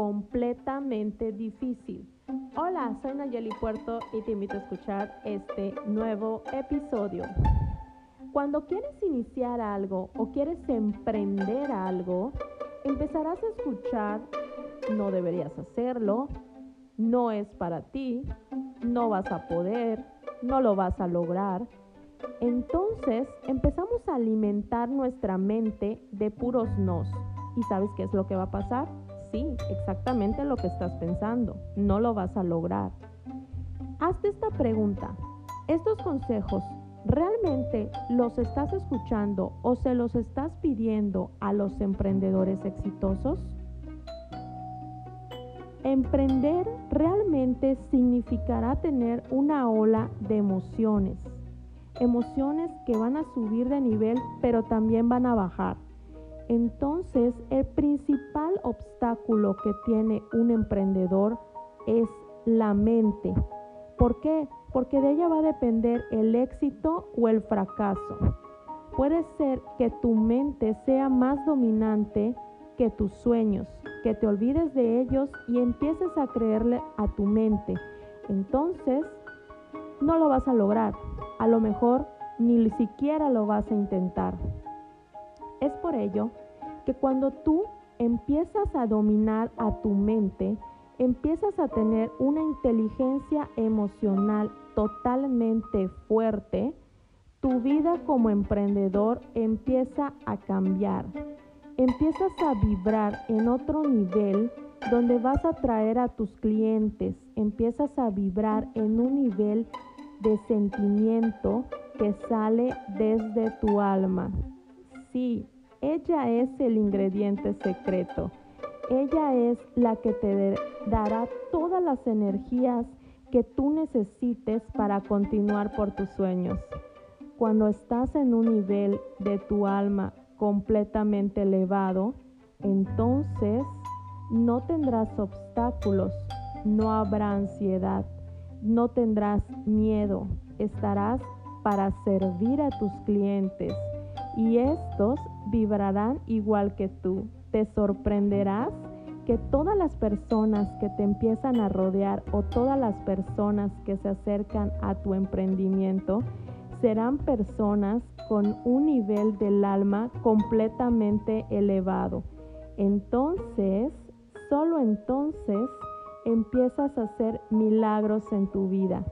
completamente difícil. Hola, soy Nayeli Puerto y te invito a escuchar este nuevo episodio. Cuando quieres iniciar algo o quieres emprender algo, empezarás a escuchar, no deberías hacerlo, no es para ti, no vas a poder, no lo vas a lograr. Entonces empezamos a alimentar nuestra mente de puros nos. ¿Y sabes qué es lo que va a pasar? Sí, exactamente lo que estás pensando. No lo vas a lograr. Hazte esta pregunta. ¿Estos consejos realmente los estás escuchando o se los estás pidiendo a los emprendedores exitosos? Emprender realmente significará tener una ola de emociones. Emociones que van a subir de nivel pero también van a bajar entonces, el principal obstáculo que tiene un emprendedor es la mente. ¿Por qué? Porque de ella va a depender el éxito o el fracaso. Puede ser que tu mente sea más dominante que tus sueños, que te olvides de ellos y empieces a creerle a tu mente. Entonces, no lo vas a lograr. A lo mejor ni siquiera lo vas a intentar. Es por ello que cuando tú empiezas a dominar a tu mente, empiezas a tener una inteligencia emocional totalmente fuerte, tu vida como emprendedor empieza a cambiar. Empiezas a vibrar en otro nivel donde vas a traer a tus clientes, empiezas a vibrar en un nivel de sentimiento que sale desde tu alma. Sí, ella es el ingrediente secreto. Ella es la que te dará todas las energías que tú necesites para continuar por tus sueños. Cuando estás en un nivel de tu alma completamente elevado, entonces no tendrás obstáculos, no habrá ansiedad, no tendrás miedo, estarás para servir a tus clientes y estos vibrarán igual que tú. Te sorprenderás que todas las personas que te empiezan a rodear o todas las personas que se acercan a tu emprendimiento serán personas con un nivel del alma completamente elevado. Entonces, solo entonces empiezas a hacer milagros en tu vida.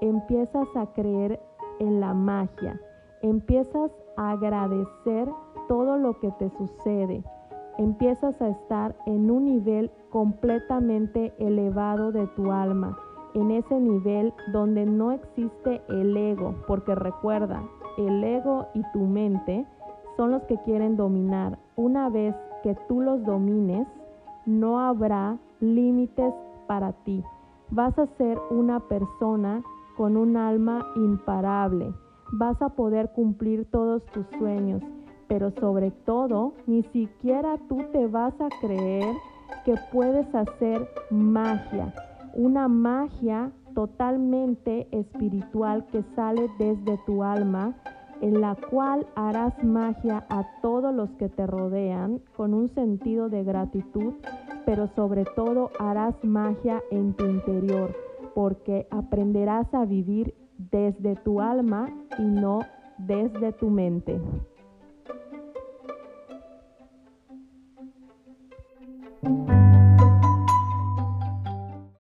Empiezas a creer en la magia. Empiezas a agradecer todo lo que te sucede. Empiezas a estar en un nivel completamente elevado de tu alma, en ese nivel donde no existe el ego, porque recuerda, el ego y tu mente son los que quieren dominar. Una vez que tú los domines, no habrá límites para ti. Vas a ser una persona con un alma imparable. Vas a poder cumplir todos tus sueños pero sobre todo ni siquiera tú te vas a creer que puedes hacer magia, una magia totalmente espiritual que sale desde tu alma, en la cual harás magia a todos los que te rodean con un sentido de gratitud, pero sobre todo harás magia en tu interior, porque aprenderás a vivir desde tu alma y no desde tu mente.